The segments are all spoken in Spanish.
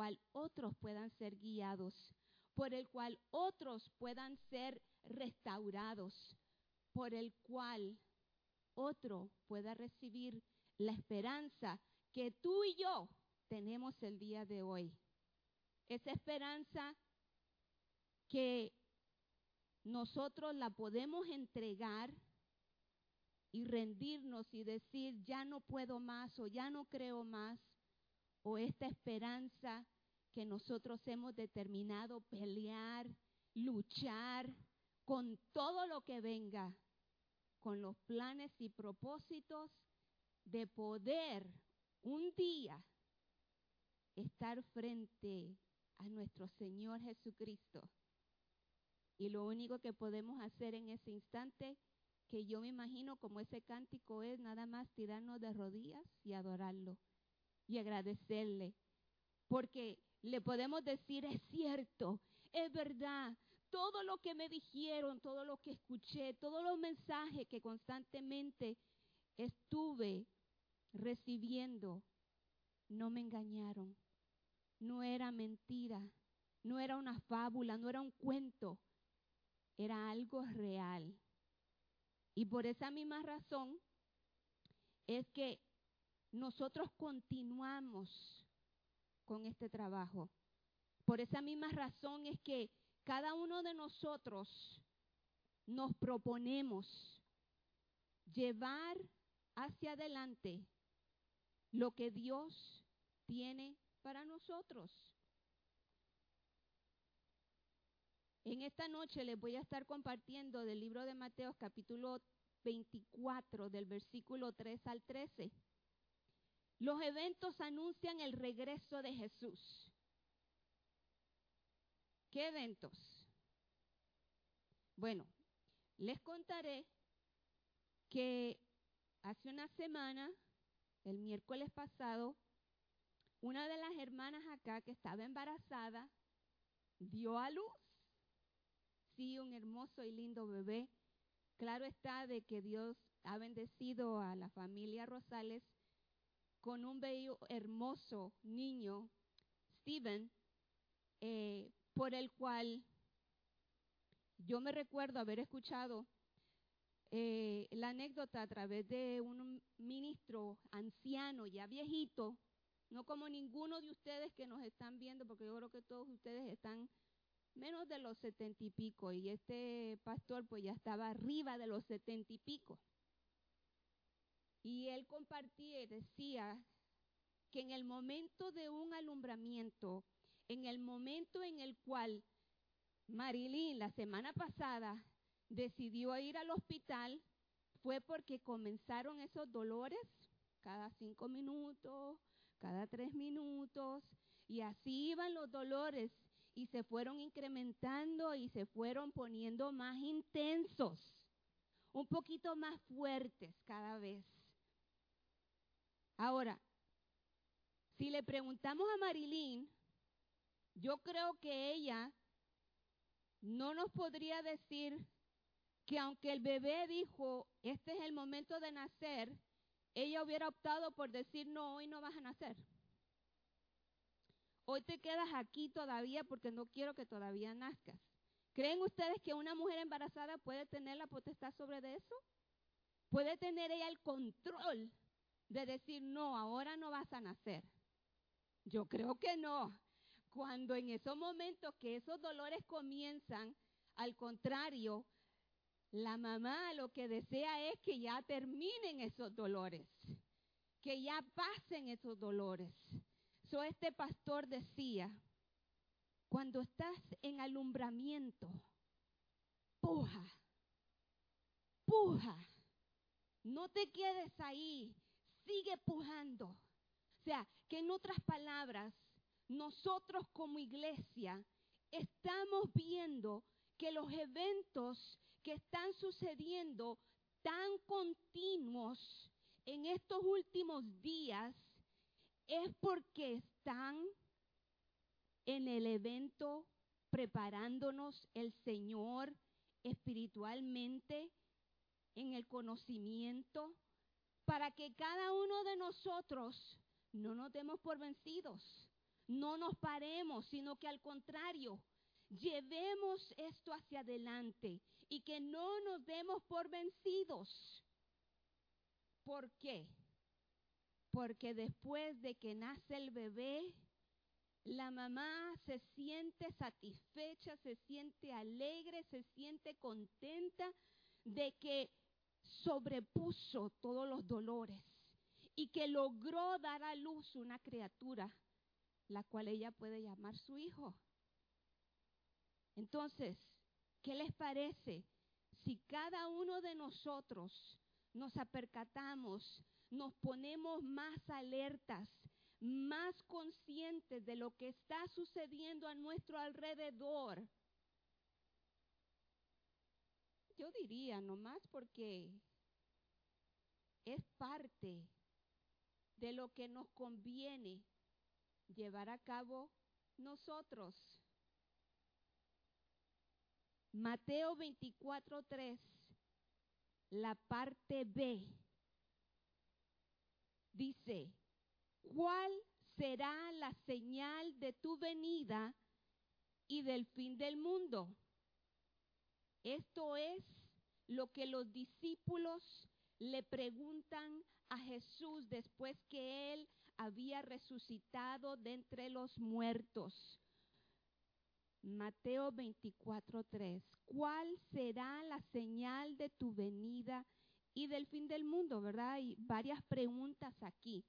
cual otros puedan ser guiados, por el cual otros puedan ser restaurados, por el cual otro pueda recibir la esperanza que tú y yo tenemos el día de hoy. Esa esperanza que nosotros la podemos entregar y rendirnos y decir, ya no puedo más o ya no creo más, o esta esperanza que nosotros hemos determinado pelear, luchar con todo lo que venga, con los planes y propósitos de poder un día estar frente a nuestro Señor Jesucristo. Y lo único que podemos hacer en ese instante, que yo me imagino como ese cántico es nada más tirarnos de rodillas y adorarlo y agradecerle. Porque le podemos decir, es cierto, es verdad, todo lo que me dijeron, todo lo que escuché, todos los mensajes que constantemente estuve recibiendo, no me engañaron, no era mentira, no era una fábula, no era un cuento, era algo real. Y por esa misma razón es que nosotros continuamos con este trabajo. Por esa misma razón es que cada uno de nosotros nos proponemos llevar hacia adelante lo que Dios tiene para nosotros. En esta noche les voy a estar compartiendo del libro de Mateo capítulo 24 del versículo 3 al 13. Los eventos anuncian el regreso de Jesús. ¿Qué eventos? Bueno, les contaré que hace una semana, el miércoles pasado, una de las hermanas acá que estaba embarazada dio a luz. Sí, un hermoso y lindo bebé. Claro está de que Dios ha bendecido a la familia Rosales con un bello, hermoso niño, Steven, eh, por el cual yo me recuerdo haber escuchado eh, la anécdota a través de un ministro anciano, ya viejito, no como ninguno de ustedes que nos están viendo, porque yo creo que todos ustedes están menos de los setenta y pico, y este pastor pues ya estaba arriba de los setenta y pico. Y él compartía y decía que en el momento de un alumbramiento, en el momento en el cual Marilyn la semana pasada decidió ir al hospital, fue porque comenzaron esos dolores cada cinco minutos, cada tres minutos, y así iban los dolores y se fueron incrementando y se fueron poniendo más intensos, un poquito más fuertes cada vez. Ahora, si le preguntamos a Marilyn, yo creo que ella no nos podría decir que aunque el bebé dijo, este es el momento de nacer, ella hubiera optado por decir, no, hoy no vas a nacer. Hoy te quedas aquí todavía porque no quiero que todavía nazcas. ¿Creen ustedes que una mujer embarazada puede tener la potestad sobre eso? ¿Puede tener ella el control de decir, no, ahora no vas a nacer. Yo creo que no. Cuando en esos momentos que esos dolores comienzan, al contrario, la mamá lo que desea es que ya terminen esos dolores, que ya pasen esos dolores. So este pastor decía, cuando estás en alumbramiento, puja, puja, no te quedes ahí sigue pujando. O sea, que en otras palabras, nosotros como iglesia estamos viendo que los eventos que están sucediendo tan continuos en estos últimos días es porque están en el evento preparándonos el Señor espiritualmente en el conocimiento para que cada uno de nosotros no nos demos por vencidos, no nos paremos, sino que al contrario, llevemos esto hacia adelante y que no nos demos por vencidos. ¿Por qué? Porque después de que nace el bebé, la mamá se siente satisfecha, se siente alegre, se siente contenta de que sobrepuso todos los dolores y que logró dar a luz una criatura, la cual ella puede llamar su hijo. Entonces, ¿qué les parece si cada uno de nosotros nos apercatamos, nos ponemos más alertas, más conscientes de lo que está sucediendo a nuestro alrededor? Diría nomás porque es parte de lo que nos conviene llevar a cabo nosotros. Mateo 24:3, la parte B, dice, ¿cuál será la señal de tu venida y del fin del mundo? Esto es lo que los discípulos le preguntan a Jesús después que él había resucitado de entre los muertos. Mateo 24:3. ¿Cuál será la señal de tu venida y del fin del mundo? ¿Verdad? Hay varias preguntas aquí.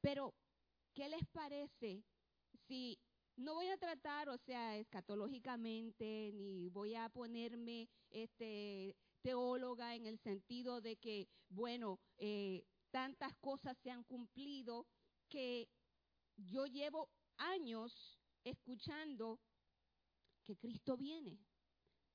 Pero, ¿qué les parece si no voy a tratar, o sea, escatológicamente, ni voy a ponerme este teóloga en el sentido de que, bueno, eh, tantas cosas se han cumplido que yo llevo años escuchando que Cristo viene.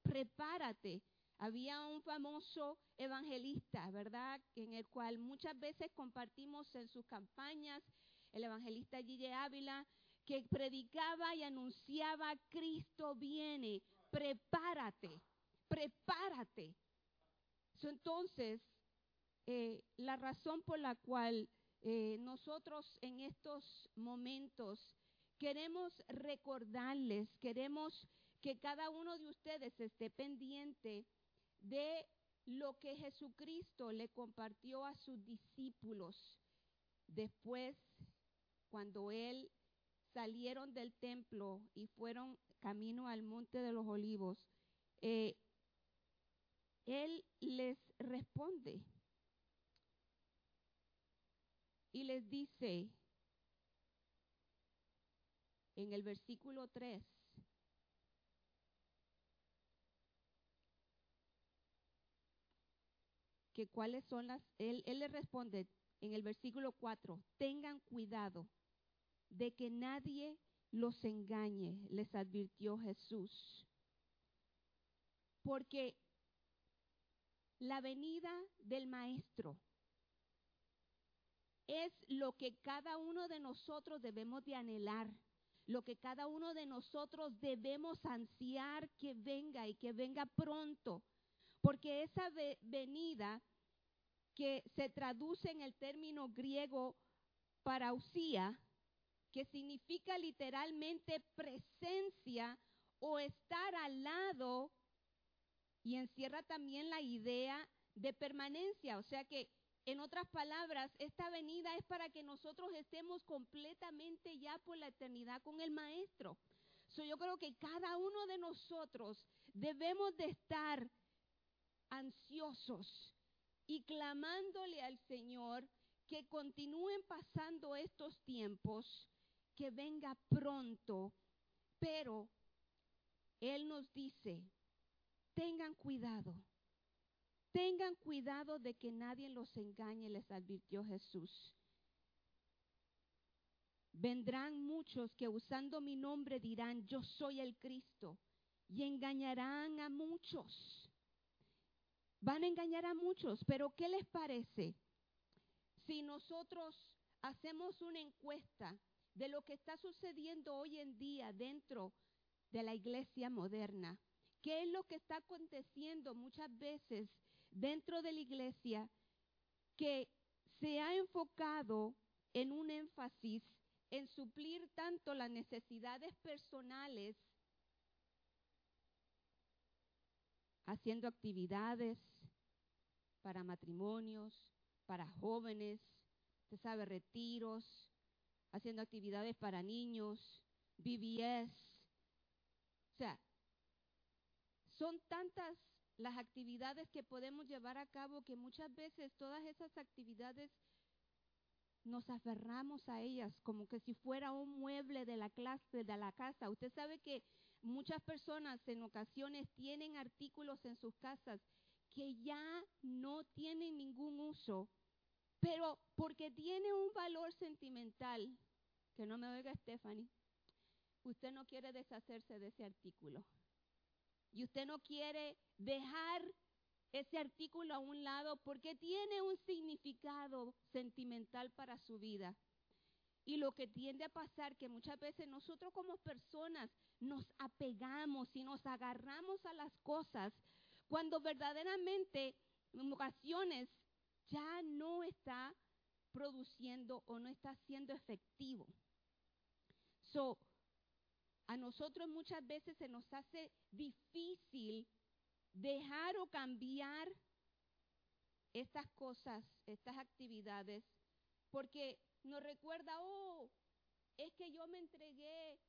Prepárate. Había un famoso evangelista, ¿verdad? En el cual muchas veces compartimos en sus campañas, el evangelista Gille Ávila, que predicaba y anunciaba, Cristo viene, prepárate, prepárate. Entonces, eh, la razón por la cual eh, nosotros en estos momentos queremos recordarles, queremos que cada uno de ustedes esté pendiente de lo que Jesucristo le compartió a sus discípulos después, cuando Él salieron del templo y fueron camino al monte de los olivos. Eh, él les responde y les dice en el versículo 3, que cuáles son las, él, él le responde en el versículo 4, tengan cuidado de que nadie los engañe, les advirtió Jesús. Porque la venida del Maestro es lo que cada uno de nosotros debemos de anhelar, lo que cada uno de nosotros debemos ansiar que venga y que venga pronto, porque esa venida que se traduce en el término griego parausía, que significa literalmente presencia o estar al lado y encierra también la idea de permanencia. O sea que, en otras palabras, esta venida es para que nosotros estemos completamente ya por la eternidad con el Maestro. So, yo creo que cada uno de nosotros debemos de estar ansiosos y clamándole al Señor que continúen pasando estos tiempos, que venga pronto, pero Él nos dice, tengan cuidado. Tengan cuidado de que nadie los engañe, les advirtió Jesús. Vendrán muchos que usando mi nombre dirán, yo soy el Cristo, y engañarán a muchos. Van a engañar a muchos, pero ¿qué les parece si nosotros hacemos una encuesta de lo que está sucediendo hoy en día dentro de la iglesia moderna? ¿Qué es lo que está aconteciendo muchas veces dentro de la iglesia que se ha enfocado en un énfasis en suplir tanto las necesidades personales, haciendo actividades para matrimonios, para jóvenes, usted sabe, retiros, haciendo actividades para niños, BBS. O sea, son tantas las actividades que podemos llevar a cabo que muchas veces todas esas actividades nos aferramos a ellas como que si fuera un mueble de la clase de la casa. Usted sabe que muchas personas en ocasiones tienen artículos en sus casas que ya no tienen ningún uso, pero porque tiene un valor sentimental, que no me oiga Stephanie, usted no quiere deshacerse de ese artículo. Y usted no quiere dejar ese artículo a un lado porque tiene un significado sentimental para su vida. Y lo que tiende a pasar que muchas veces nosotros como personas nos apegamos y nos agarramos a las cosas cuando verdaderamente en ocasiones ya no está produciendo o no está siendo efectivo. So, a nosotros muchas veces se nos hace difícil dejar o cambiar estas cosas, estas actividades, porque nos recuerda, oh, es que yo me entregué,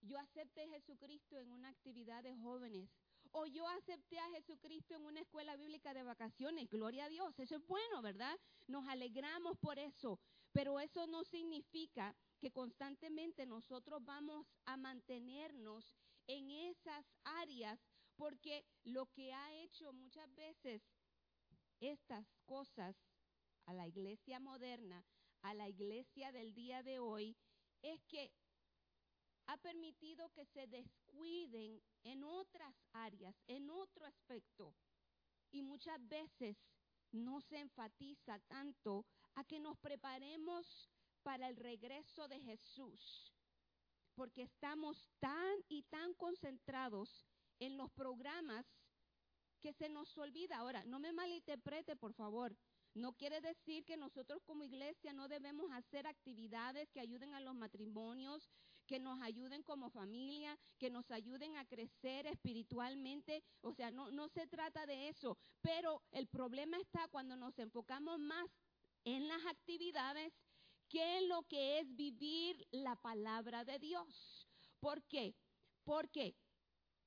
yo acepté a Jesucristo en una actividad de jóvenes, o yo acepté a Jesucristo en una escuela bíblica de vacaciones, gloria a Dios, eso es bueno, ¿verdad? Nos alegramos por eso, pero eso no significa que constantemente nosotros vamos a mantenernos en esas áreas porque lo que ha hecho muchas veces estas cosas a la iglesia moderna, a la iglesia del día de hoy, es que ha permitido que se descuiden en otras áreas, en otro aspecto. Y muchas veces no se enfatiza tanto a que nos preparemos para el regreso de Jesús, porque estamos tan y tan concentrados en los programas que se nos olvida. Ahora, no me malinterprete, por favor. No quiere decir que nosotros como iglesia no debemos hacer actividades que ayuden a los matrimonios, que nos ayuden como familia, que nos ayuden a crecer espiritualmente. O sea, no, no se trata de eso. Pero el problema está cuando nos enfocamos más en las actividades que en lo que es vivir la palabra de Dios. ¿Por qué? Porque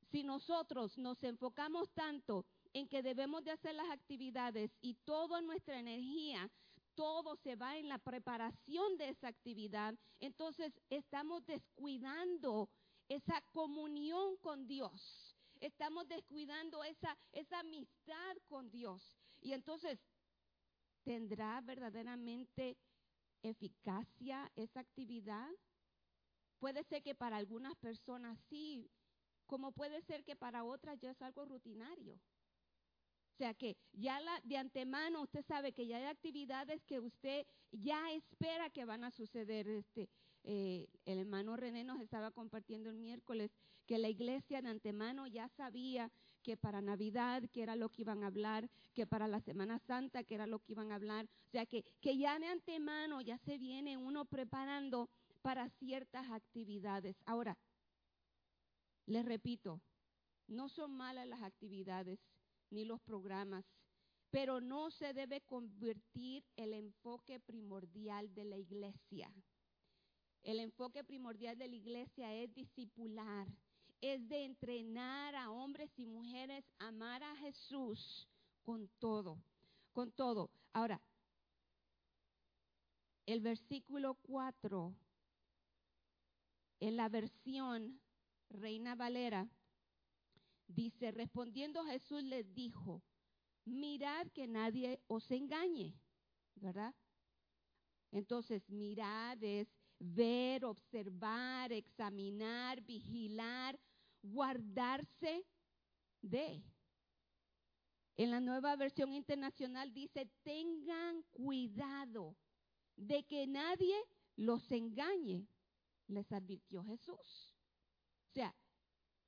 si nosotros nos enfocamos tanto en que debemos de hacer las actividades y toda nuestra energía, todo se va en la preparación de esa actividad, entonces estamos descuidando esa comunión con Dios. Estamos descuidando esa, esa amistad con Dios. Y entonces, ¿tendrá verdaderamente eficacia esa actividad? Puede ser que para algunas personas sí, como puede ser que para otras ya es algo rutinario. O sea que ya la, de antemano usted sabe que ya hay actividades que usted ya espera que van a suceder. Este, eh, el hermano René nos estaba compartiendo el miércoles que la iglesia de antemano ya sabía que para Navidad, que era lo que iban a hablar, que para la Semana Santa, que era lo que iban a hablar. O sea que, que ya de antemano ya se viene uno preparando para ciertas actividades. Ahora, les repito, no son malas las actividades ni los programas, pero no se debe convertir el enfoque primordial de la iglesia. El enfoque primordial de la iglesia es discipular, es de entrenar a hombres y mujeres a amar a Jesús con todo, con todo. Ahora, el versículo 4, en la versión Reina Valera, dice, respondiendo Jesús les dijo, mirad que nadie os engañe, ¿verdad? Entonces, mirad es ver, observar, examinar, vigilar, guardarse de. En la nueva versión internacional dice, tengan cuidado de que nadie los engañe, les advirtió Jesús. O sea,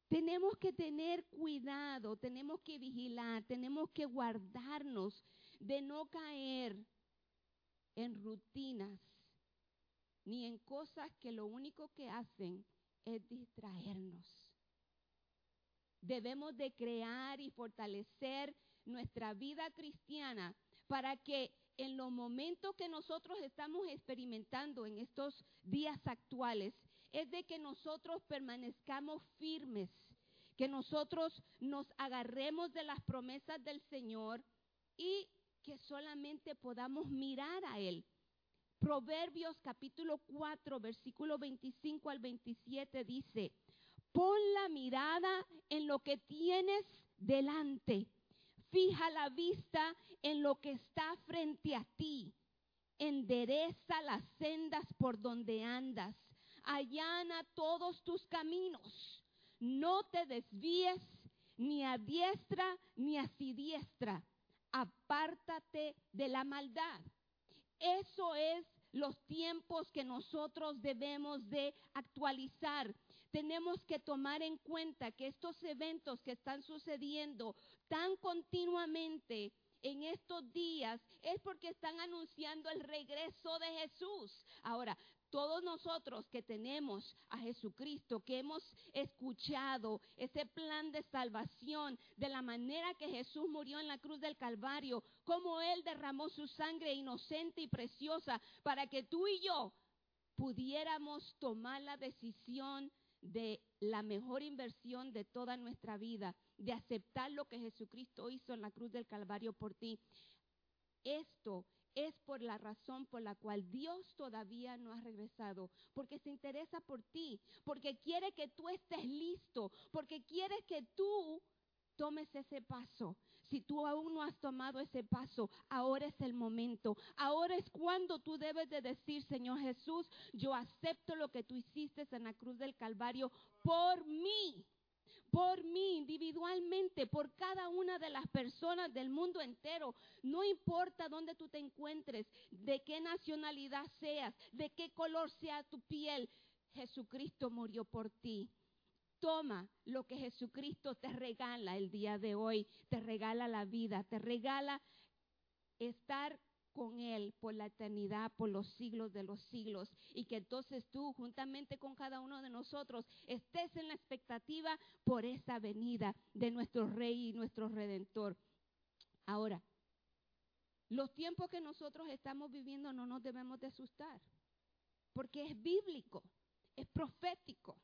tenemos que tener cuidado, tenemos que vigilar, tenemos que guardarnos de no caer en rutinas ni en cosas que lo único que hacen es distraernos. Debemos de crear y fortalecer nuestra vida cristiana para que en los momentos que nosotros estamos experimentando en estos días actuales, es de que nosotros permanezcamos firmes, que nosotros nos agarremos de las promesas del Señor y que solamente podamos mirar a Él. Proverbios capítulo 4, versículo 25 al 27 dice, pon la mirada en lo que tienes delante, fija la vista en lo que está frente a ti, endereza las sendas por donde andas, allana todos tus caminos, no te desvíes ni a diestra ni a siniestra apártate de la maldad. Eso es los tiempos que nosotros debemos de actualizar. Tenemos que tomar en cuenta que estos eventos que están sucediendo tan continuamente en estos días es porque están anunciando el regreso de Jesús. Ahora, todos nosotros que tenemos a Jesucristo, que hemos escuchado ese plan de salvación, de la manera que Jesús murió en la cruz del Calvario, como Él derramó su sangre inocente y preciosa para que tú y yo pudiéramos tomar la decisión de la mejor inversión de toda nuestra vida, de aceptar lo que Jesucristo hizo en la cruz del Calvario por ti. Esto es por la razón por la cual Dios todavía no ha regresado, porque se interesa por ti, porque quiere que tú estés listo, porque quiere que tú tomes ese paso. Si tú aún no has tomado ese paso, ahora es el momento. Ahora es cuando tú debes de decir, Señor Jesús, yo acepto lo que tú hiciste en la cruz del Calvario por mí por mí individualmente, por cada una de las personas del mundo entero. No importa dónde tú te encuentres, de qué nacionalidad seas, de qué color sea tu piel, Jesucristo murió por ti. Toma lo que Jesucristo te regala el día de hoy, te regala la vida, te regala estar con Él por la eternidad, por los siglos de los siglos. Y que entonces tú, juntamente con cada uno de nosotros, estés en la expectativa por esa venida de nuestro Rey y nuestro Redentor. Ahora, los tiempos que nosotros estamos viviendo no nos debemos de asustar, porque es bíblico, es profético.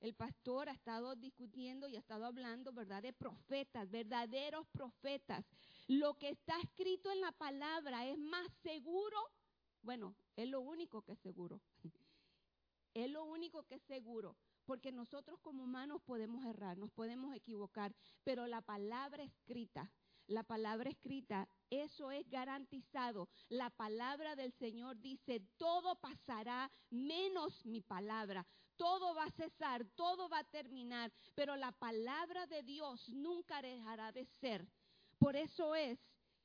El pastor ha estado discutiendo y ha estado hablando, ¿verdad?, de profetas, verdaderos profetas. Lo que está escrito en la palabra es más seguro. Bueno, es lo único que es seguro. Es lo único que es seguro. Porque nosotros como humanos podemos errar, nos podemos equivocar, pero la palabra escrita, la palabra escrita, eso es garantizado. La palabra del Señor dice, todo pasará menos mi palabra todo va a cesar, todo va a terminar, pero la palabra de Dios nunca dejará de ser. Por eso es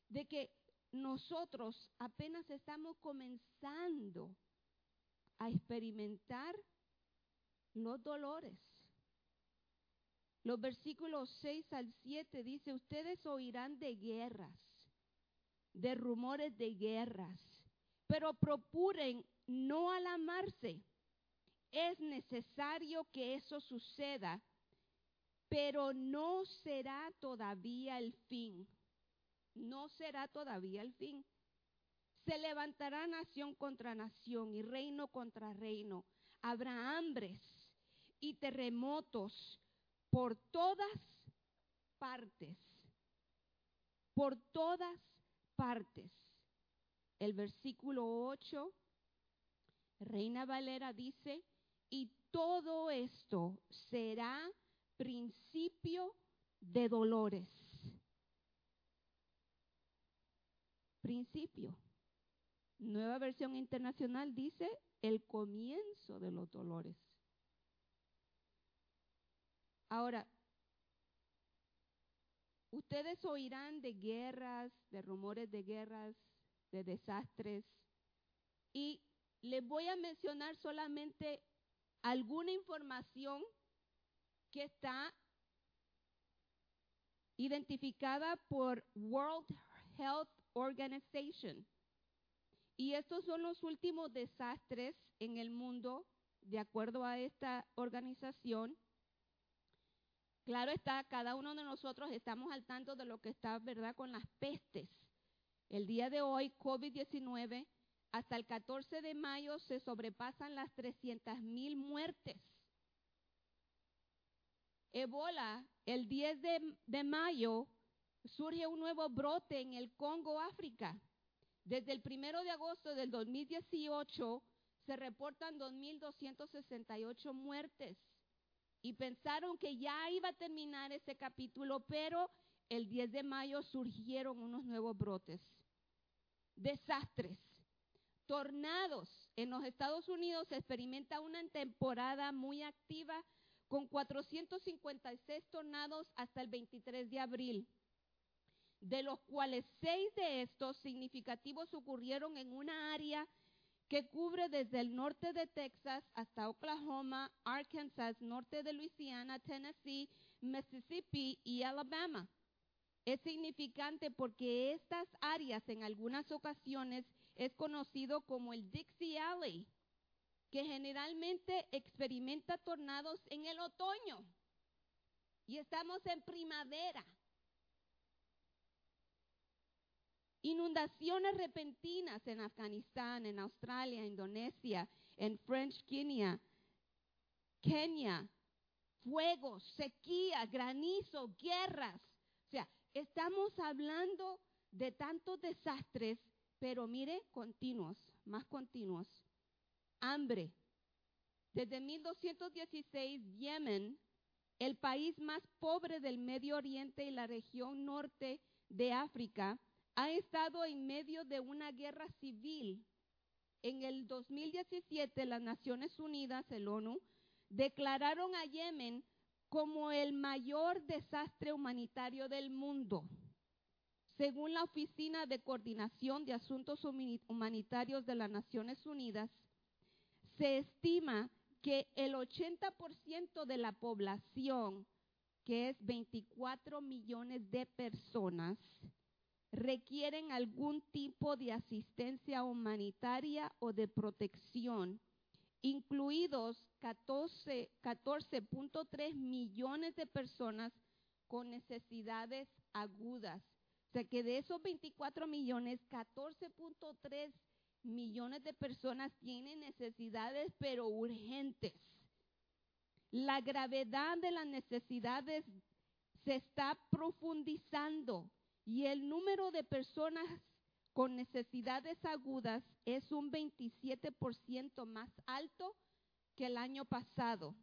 de que nosotros apenas estamos comenzando a experimentar los dolores. Los versículos 6 al 7 dice, ustedes oirán de guerras, de rumores de guerras, pero procuren no alamarse es necesario que eso suceda, pero no será todavía el fin. No será todavía el fin. Se levantará nación contra nación y reino contra reino. Habrá hambres y terremotos por todas partes. Por todas partes. El versículo 8, Reina Valera dice, y todo esto será principio de dolores. Principio. Nueva versión internacional dice el comienzo de los dolores. Ahora, ustedes oirán de guerras, de rumores de guerras, de desastres, y les voy a mencionar solamente alguna información que está identificada por World Health Organization. Y estos son los últimos desastres en el mundo, de acuerdo a esta organización. Claro está, cada uno de nosotros estamos al tanto de lo que está, ¿verdad?, con las pestes. El día de hoy, COVID-19, hasta el 14 de mayo se sobrepasan las 300 mil muertes. Ebola, el 10 de, mayo, surge un nuevo brote en el Congo, África. Desde el primero de agosto del 2018 se reportan 2.268 muertes y pensaron que ya iba a terminar ese capítulo, pero el 10 de mayo surgieron unos nuevos brotes. Desastres. Tornados. En los Estados Unidos se experimenta una temporada muy activa con 456 tornados hasta el 23 de abril de los cuales seis de estos significativos ocurrieron en una área que cubre desde el norte de Texas hasta Oklahoma, Arkansas, norte de Luisiana, Tennessee, Mississippi y Alabama. Es significante porque estas áreas en algunas ocasiones es conocido como el Dixie Alley, que generalmente experimenta tornados en el otoño. Y estamos en primavera. Inundaciones repentinas en Afganistán, en Australia, Indonesia, en French Guinea, Kenia, fuegos, sequía, granizo, guerras. O sea, estamos hablando de tantos desastres, pero mire, continuos, más continuos. Hambre. Desde 1216, Yemen, el país más pobre del Medio Oriente y la región norte de África, ha estado en medio de una guerra civil. En el 2017 las Naciones Unidas, el ONU, declararon a Yemen como el mayor desastre humanitario del mundo. Según la Oficina de Coordinación de Asuntos Humanitarios de las Naciones Unidas, se estima que el 80% de la población, que es 24 millones de personas, requieren algún tipo de asistencia humanitaria o de protección, incluidos 14.3 millones de personas con necesidades agudas. O sea que de esos 24 millones, 14.3 millones de personas tienen necesidades pero urgentes. La gravedad de las necesidades se está profundizando y el número de personas con necesidades agudas es un 27% más alto que el año pasado.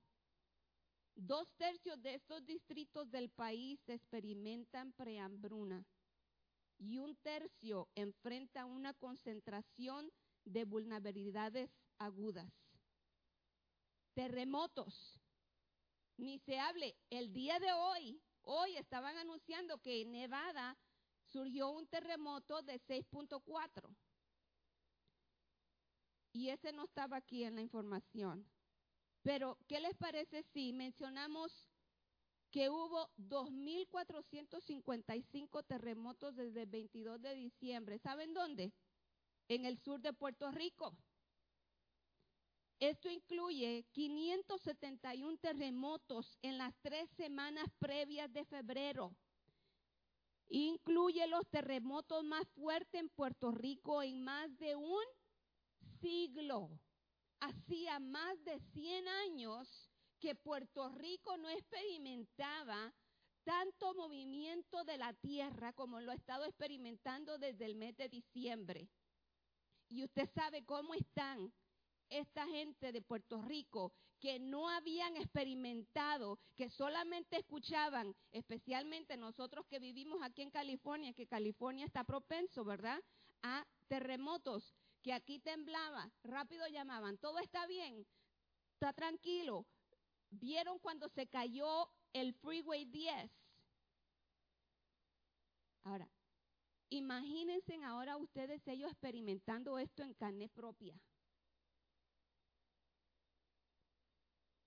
Dos tercios de estos distritos del país experimentan prehambruna y un tercio enfrenta una concentración de vulnerabilidades agudas. Terremotos. Ni se hable. El día de hoy, hoy estaban anunciando que en Nevada surgió un terremoto de 6.4. Y ese no estaba aquí en la información. Pero, ¿qué les parece si mencionamos que hubo 2.455 terremotos desde el 22 de diciembre? ¿Saben dónde? En el sur de Puerto Rico. Esto incluye 571 terremotos en las tres semanas previas de febrero. Incluye los terremotos más fuertes en Puerto Rico en más de un siglo. Hacía más de 100 años que Puerto Rico no experimentaba tanto movimiento de la tierra como lo ha estado experimentando desde el mes de diciembre. Y usted sabe cómo están esta gente de Puerto Rico que no habían experimentado, que solamente escuchaban, especialmente nosotros que vivimos aquí en California, que California está propenso, ¿verdad? A terremotos, que aquí temblaba, rápido llamaban, todo está bien, está tranquilo. ¿Vieron cuando se cayó el Freeway 10? Ahora, imagínense ahora ustedes ellos experimentando esto en carne propia.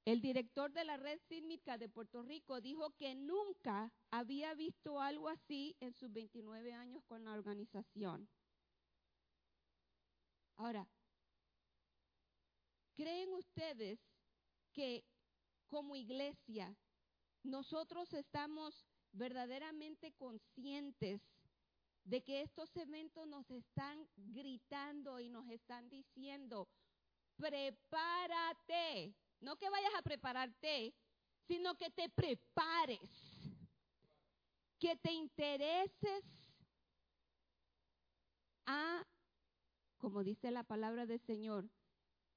El director de la red sísmica de Puerto Rico dijo que nunca había visto algo así en sus 29 años con la organización. Ahora, ¿creen ustedes que como iglesia nosotros estamos verdaderamente conscientes de que estos eventos nos están gritando y nos están diciendo, prepárate, no que vayas a prepararte, sino que te prepares, que te intereses a, como dice la palabra del Señor,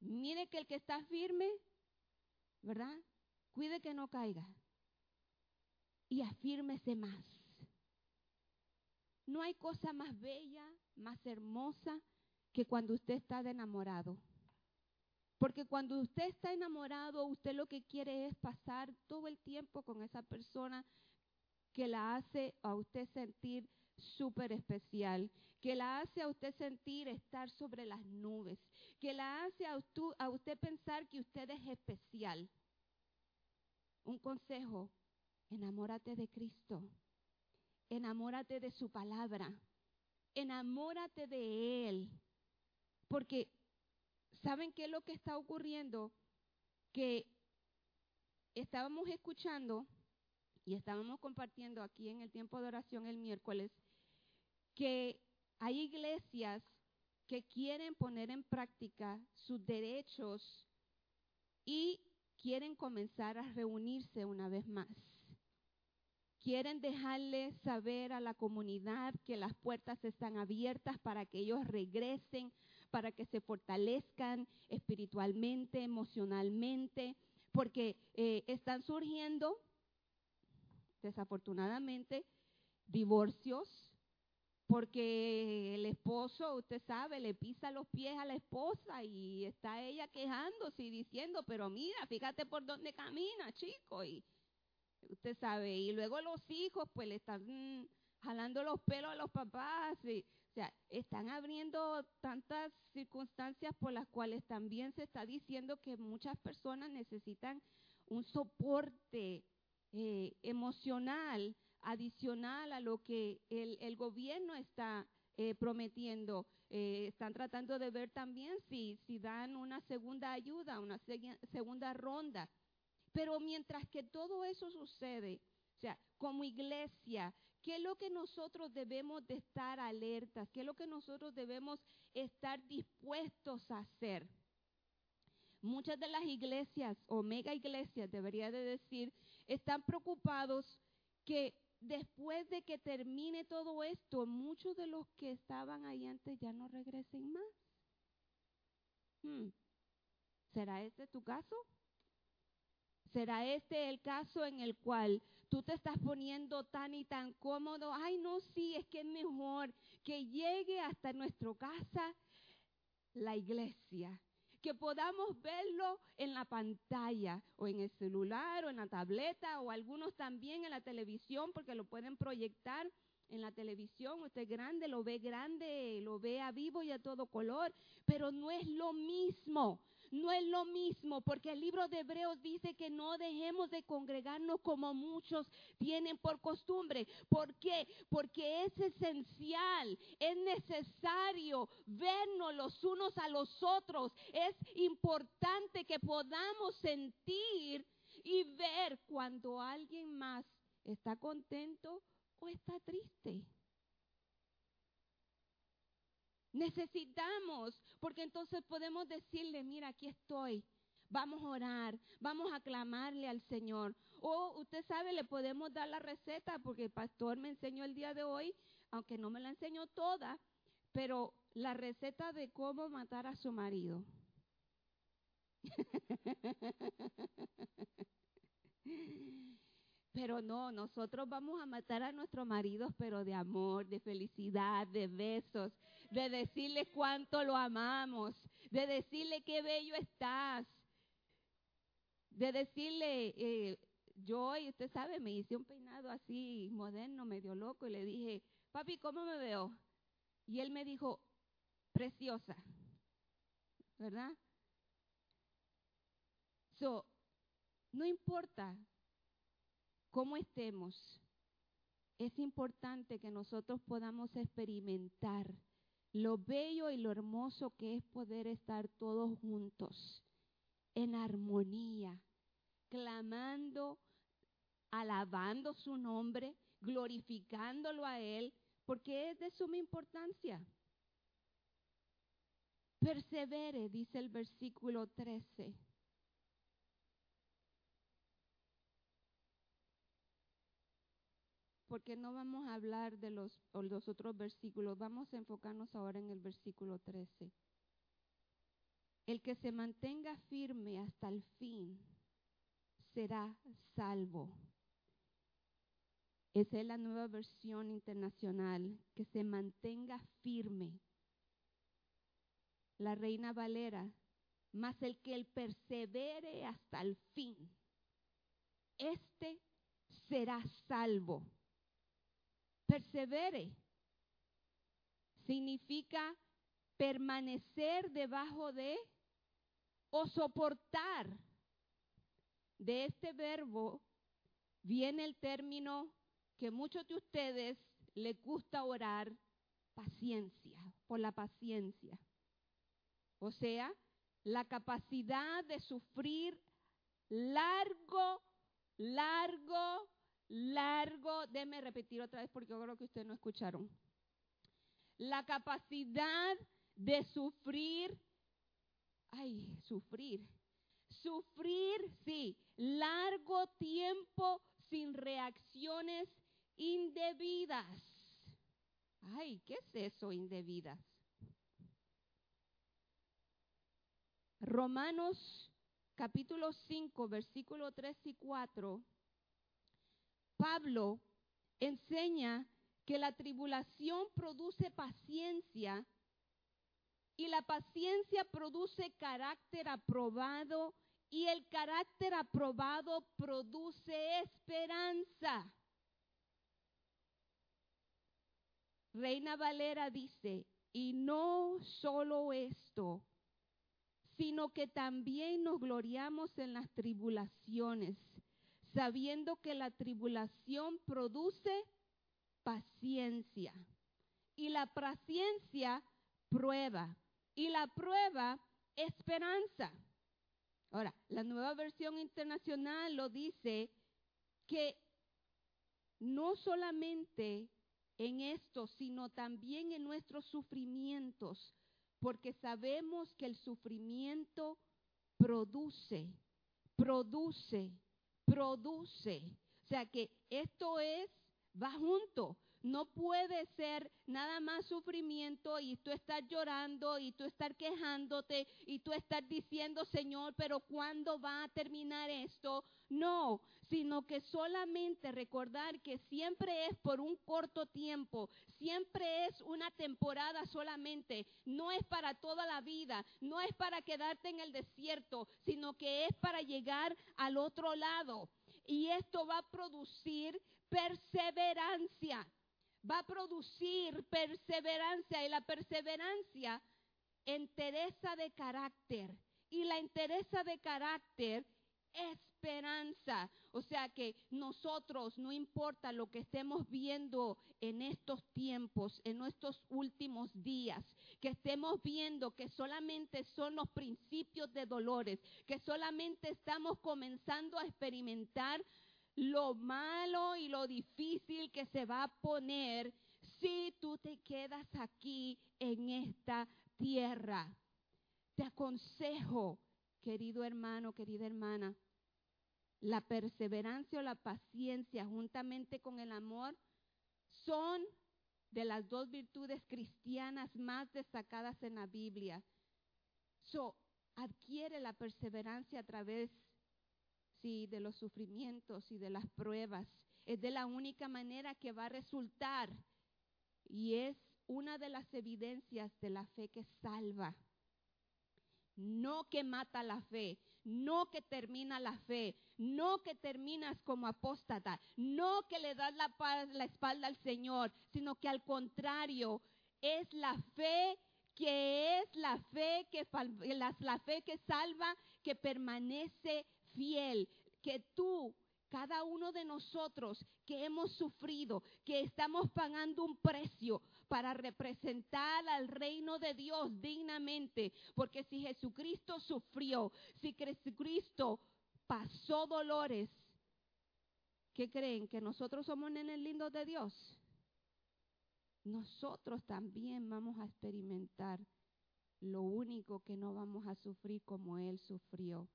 mire que el que está firme, ¿verdad? Cuide que no caiga y afírmese más. No hay cosa más bella, más hermosa que cuando usted está de enamorado. Porque cuando usted está enamorado, usted lo que quiere es pasar todo el tiempo con esa persona que la hace a usted sentir súper especial, que la hace a usted sentir estar sobre las nubes, que la hace a usted, a usted pensar que usted es especial. Un consejo, enamórate de Cristo, enamórate de su palabra, enamórate de Él, porque ¿saben qué es lo que está ocurriendo? Que estábamos escuchando y estábamos compartiendo aquí en el tiempo de oración el miércoles que hay iglesias que quieren poner en práctica sus derechos y quieren comenzar a reunirse una vez más. Quieren dejarle saber a la comunidad que las puertas están abiertas para que ellos regresen, para que se fortalezcan espiritualmente, emocionalmente, porque eh, están surgiendo, desafortunadamente, divorcios, porque el esposo, usted sabe, le pisa los pies a la esposa y está ella quejándose y diciendo, pero mira, fíjate por dónde camina, chico, y usted sabe, y luego los hijos pues le están jalando los pelos a los papás, y, o sea, están abriendo tantas circunstancias por las cuales también se está diciendo que muchas personas necesitan un soporte eh, emocional adicional a lo que el, gobierno está eh, prometiendo. Eh, están tratando de ver también si, si dan una segunda ayuda, una segunda ronda. Pero mientras que todo eso sucede, o sea, como iglesia, ¿qué es lo que nosotros debemos de estar alertas? ¿Qué es lo que nosotros debemos estar dispuestos a hacer? Muchas de las iglesias o mega iglesias, debería de decir, están preocupados que después de que termine todo esto, muchos de los que estaban ahí antes ya no regresen más. Hmm. ¿Será este tu caso? ¿Será este el caso en el cual tú te estás poniendo tan y tan cómodo? Ay, no, sí, es que es mejor que llegue hasta nuestra casa la iglesia, que podamos verlo en la pantalla o en el celular o en la tableta o algunos también en la televisión porque lo pueden proyectar en la televisión, usted es grande, lo ve grande, lo ve a vivo y a todo color, pero no es lo mismo no es lo mismo, porque el libro de Hebreos dice que no dejemos de congregarnos como muchos tienen por costumbre. ¿Por qué? Porque es esencial, es necesario vernos los unos a los otros. Es importante que podamos sentir y ver cuando alguien más está contento o está triste. Necesitamos, porque entonces podemos decirle, mira, aquí estoy. Vamos a orar, vamos a clamarle al Señor. O usted sabe, le podemos dar la receta, porque el pastor me enseñó el día de hoy, aunque no me la enseñó toda, pero la receta de cómo matar a su marido. Pero no, nosotros vamos a matar a nuestros maridos, pero de amor, de felicidad, de besos, de decirle cuánto lo amamos, de decirle qué bello estás, de decirle, eh, yo, y usted sabe, me hice un peinado así moderno, medio loco, y le dije, papi, ¿cómo me veo? Y él me dijo, preciosa, ¿verdad? So, no importa cómo estemos, es importante que nosotros podamos experimentar lo bello y lo hermoso que es poder estar todos juntos en armonía, clamando, alabando su nombre, glorificándolo a Él, porque es de suma importancia. Persevere, dice el versículo 13. Porque no vamos a hablar de los, los otros versículos, vamos a enfocarnos ahora en el versículo 13. El que se mantenga firme hasta el fin será salvo. Esa es la nueva versión internacional, que se mantenga firme. La reina Valera, más el que el persevere hasta el fin, este será salvo. Persevere significa permanecer debajo de o soportar. De este verbo viene el término que muchos de ustedes les gusta orar, paciencia, por la paciencia. O sea, la capacidad de sufrir largo, largo, largo. Déme repetir otra vez porque yo creo que ustedes no escucharon. La capacidad de sufrir, ay, sufrir, sufrir, sí, largo tiempo sin reacciones indebidas. Ay, ¿qué es eso indebidas? Romanos capítulo 5, versículo 3 y 4, Pablo enseña que la tribulación produce paciencia y la paciencia produce carácter aprobado y el carácter aprobado produce esperanza. Reina Valera dice, y no solo esto, sino que también nos gloriamos en las tribulaciones, sabiendo que la tribulación produce paciencia. Y la paciencia prueba. Y la prueba esperanza. Ahora, la nueva versión internacional lo dice que no solamente en esto, sino también en nuestros sufrimientos, porque sabemos que el sufrimiento produce, produce, produce. O sea que esto es, va junto. No puede ser nada más sufrimiento y tú estar llorando y tú estar quejándote y tú estar diciendo, Señor, pero ¿cuándo va a terminar esto? No, sino que solamente recordar que siempre es por un corto tiempo, siempre es una temporada solamente, no es para toda la vida, no es para quedarte en el desierto, sino que es para llegar al otro lado. Y esto va a producir perseverancia va a producir perseverancia y la perseverancia entereza de carácter y la entereza de carácter esperanza. O sea que nosotros, no importa lo que estemos viendo en estos tiempos, en nuestros últimos días, que estemos viendo que solamente son los principios de dolores, que solamente estamos comenzando a experimentar lo malo y lo difícil que se va a poner si tú te quedas aquí en esta tierra. Te aconsejo, querido hermano, querida hermana, la perseverancia o la paciencia juntamente con el amor son de las dos virtudes cristianas más destacadas en la Biblia. So, adquiere la perseverancia a través de los sufrimientos y de las pruebas. Es de la única manera que va a resultar y es una de las evidencias de la fe que salva. No que mata la fe, no que termina la fe, no que terminas como apóstata, no que le das la, la espalda al Señor, sino que al contrario, es la fe que es la fe que, la, la fe que salva, que permanece fiel, que tú, cada uno de nosotros que hemos sufrido, que estamos pagando un precio para representar al reino de Dios dignamente. Porque si Jesucristo sufrió, si Jesucristo pasó dolores, ¿qué creen? ¿Que nosotros somos nenes lindos de Dios? Nosotros también vamos a experimentar lo único que no vamos a sufrir como Él sufrió,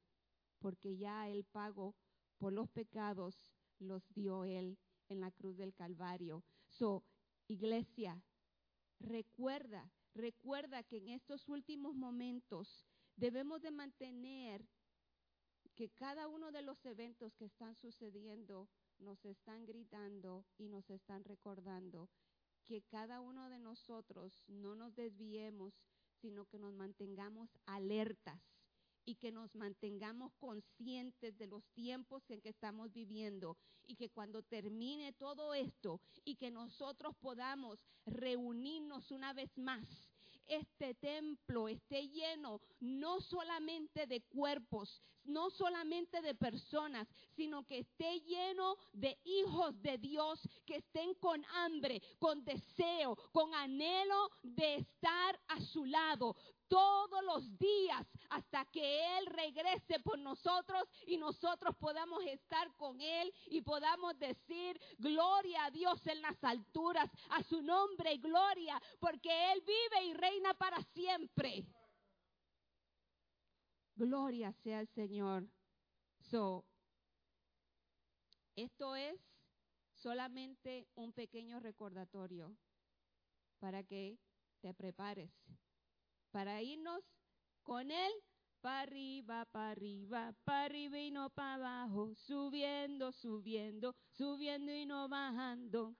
porque ya Él pagó por los pecados, los dio Él en la cruz del Calvario. So, iglesia, recuerda, recuerda que en estos últimos momentos debemos de mantener que cada uno de los eventos que están sucediendo nos están gritando y nos están recordando que cada uno de nosotros no nos desviemos, sino que nos mantengamos alertas y que nos mantengamos conscientes de los tiempos en que estamos viviendo y que cuando termine todo esto y que nosotros podamos reunirnos una vez más este templo esté lleno no solamente de cuerpos, no solamente de personas, sino que esté lleno de hijos de Dios que estén con hambre, con deseo, con anhelo de estar a su lado todos los días hasta que Él regrese por nosotros y nosotros podamos estar con Él y podamos decir gloria a Dios en las alturas, a su nombre gloria, porque Él vive y reina para siempre. Gloria sea el Señor. So, esto es solamente un pequeño recordatorio para que te prepares para irnos con Él para arriba, para arriba, para arriba y no para abajo, subiendo, subiendo, subiendo y no bajando.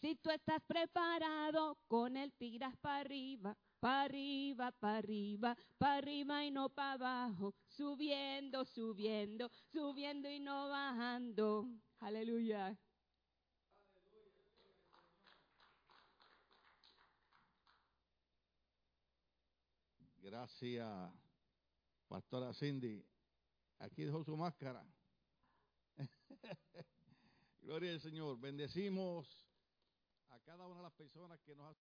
Si tú estás preparado, con Él tiras para arriba, para arriba, para arriba, para arriba y no para abajo, subiendo, subiendo, subiendo y no bajando. Aleluya. Gracias, Pastora Cindy. Aquí dejó su máscara. Gloria al Señor. Bendecimos a cada una de las personas que nos